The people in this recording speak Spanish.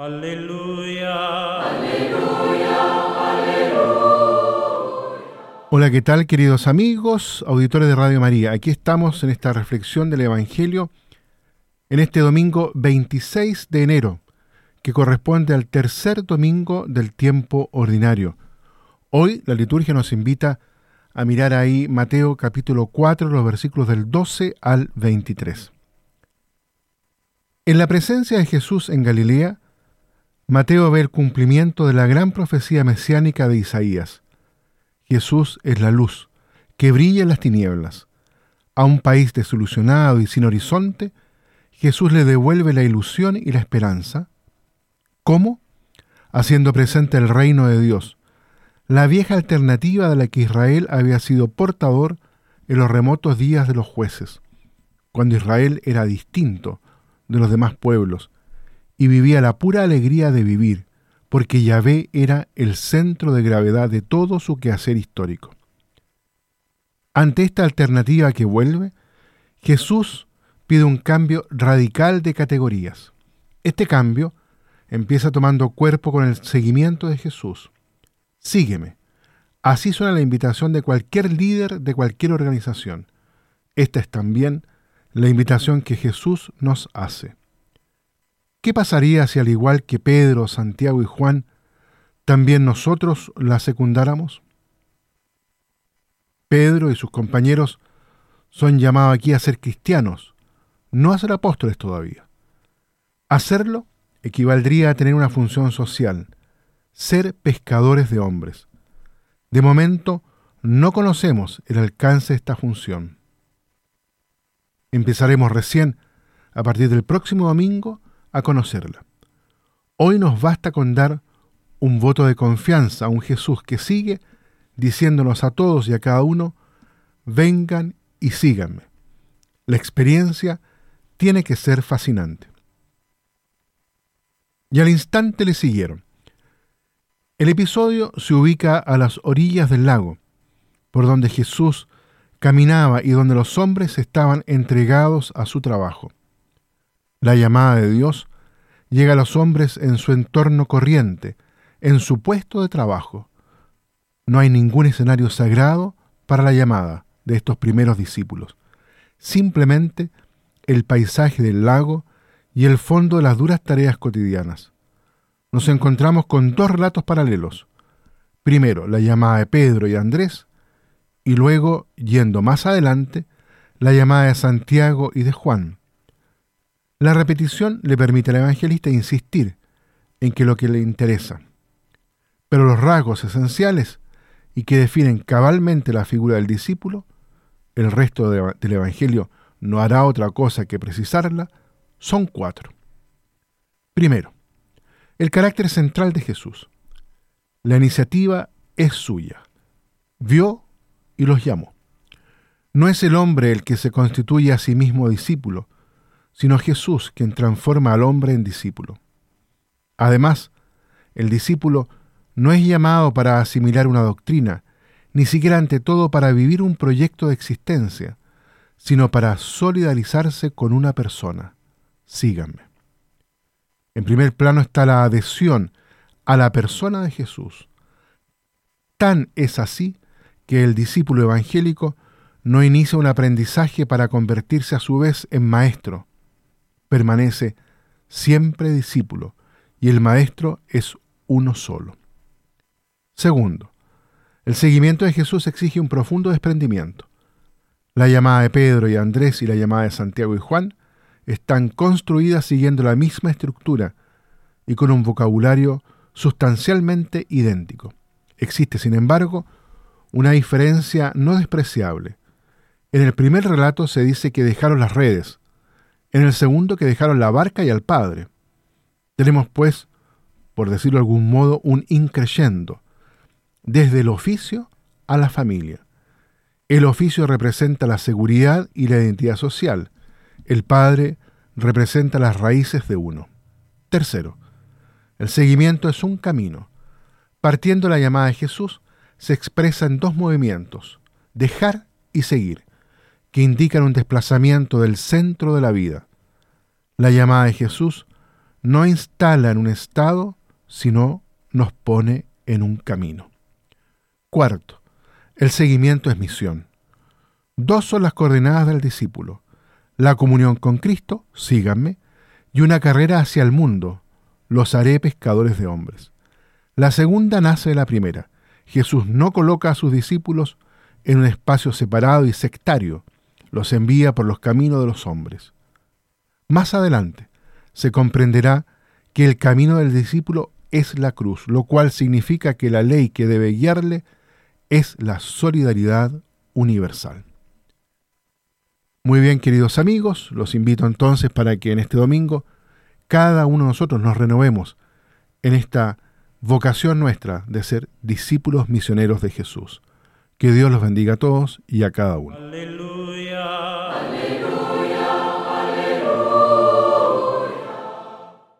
Aleluya. Aleluya. Aleluya. Hola, ¿qué tal queridos amigos, auditores de Radio María? Aquí estamos en esta reflexión del Evangelio en este domingo 26 de enero, que corresponde al tercer domingo del tiempo ordinario. Hoy la liturgia nos invita a mirar ahí Mateo capítulo 4, los versículos del 12 al 23. En la presencia de Jesús en Galilea, Mateo ve el cumplimiento de la gran profecía mesiánica de Isaías. Jesús es la luz que brilla en las tinieblas. A un país desilusionado y sin horizonte, Jesús le devuelve la ilusión y la esperanza. ¿Cómo? Haciendo presente el reino de Dios, la vieja alternativa de la que Israel había sido portador en los remotos días de los jueces, cuando Israel era distinto de los demás pueblos y vivía la pura alegría de vivir, porque Yahvé era el centro de gravedad de todo su quehacer histórico. Ante esta alternativa que vuelve, Jesús pide un cambio radical de categorías. Este cambio empieza tomando cuerpo con el seguimiento de Jesús. Sígueme. Así suena la invitación de cualquier líder de cualquier organización. Esta es también la invitación que Jesús nos hace. ¿Qué pasaría si al igual que Pedro, Santiago y Juan, también nosotros la secundáramos? Pedro y sus compañeros son llamados aquí a ser cristianos, no a ser apóstoles todavía. Hacerlo equivaldría a tener una función social, ser pescadores de hombres. De momento, no conocemos el alcance de esta función. Empezaremos recién, a partir del próximo domingo, a conocerla. Hoy nos basta con dar un voto de confianza a un Jesús que sigue diciéndonos a todos y a cada uno, vengan y síganme. La experiencia tiene que ser fascinante. Y al instante le siguieron. El episodio se ubica a las orillas del lago, por donde Jesús caminaba y donde los hombres estaban entregados a su trabajo. La llamada de Dios llega a los hombres en su entorno corriente, en su puesto de trabajo. No hay ningún escenario sagrado para la llamada de estos primeros discípulos. Simplemente el paisaje del lago y el fondo de las duras tareas cotidianas. Nos encontramos con dos relatos paralelos. Primero, la llamada de Pedro y Andrés, y luego, yendo más adelante, la llamada de Santiago y de Juan. La repetición le permite al evangelista insistir en que lo que le interesa. Pero los rasgos esenciales y que definen cabalmente la figura del discípulo, el resto del Evangelio no hará otra cosa que precisarla, son cuatro. Primero, el carácter central de Jesús. La iniciativa es suya. Vio y los llamó. No es el hombre el que se constituye a sí mismo discípulo, sino Jesús quien transforma al hombre en discípulo. Además, el discípulo no es llamado para asimilar una doctrina, ni siquiera ante todo para vivir un proyecto de existencia, sino para solidarizarse con una persona. Síganme. En primer plano está la adhesión a la persona de Jesús. Tan es así que el discípulo evangélico no inicia un aprendizaje para convertirse a su vez en maestro, permanece siempre discípulo y el maestro es uno solo. Segundo, el seguimiento de Jesús exige un profundo desprendimiento. La llamada de Pedro y Andrés y la llamada de Santiago y Juan están construidas siguiendo la misma estructura y con un vocabulario sustancialmente idéntico. Existe, sin embargo, una diferencia no despreciable. En el primer relato se dice que dejaron las redes, en el segundo que dejaron la barca y al Padre. Tenemos, pues, por decirlo de algún modo, un increyendo, desde el oficio a la familia. El oficio representa la seguridad y la identidad social. El Padre representa las raíces de uno. Tercero, el seguimiento es un camino. Partiendo la llamada de Jesús, se expresa en dos movimientos, dejar y seguir que indican un desplazamiento del centro de la vida. La llamada de Jesús no instala en un estado, sino nos pone en un camino. Cuarto, el seguimiento es misión. Dos son las coordenadas del discípulo. La comunión con Cristo, síganme, y una carrera hacia el mundo, los haré pescadores de hombres. La segunda nace de la primera. Jesús no coloca a sus discípulos en un espacio separado y sectario, los envía por los caminos de los hombres. Más adelante se comprenderá que el camino del discípulo es la cruz, lo cual significa que la ley que debe guiarle es la solidaridad universal. Muy bien, queridos amigos, los invito entonces para que en este domingo cada uno de nosotros nos renovemos en esta vocación nuestra de ser discípulos misioneros de Jesús. Que Dios los bendiga a todos y a cada uno.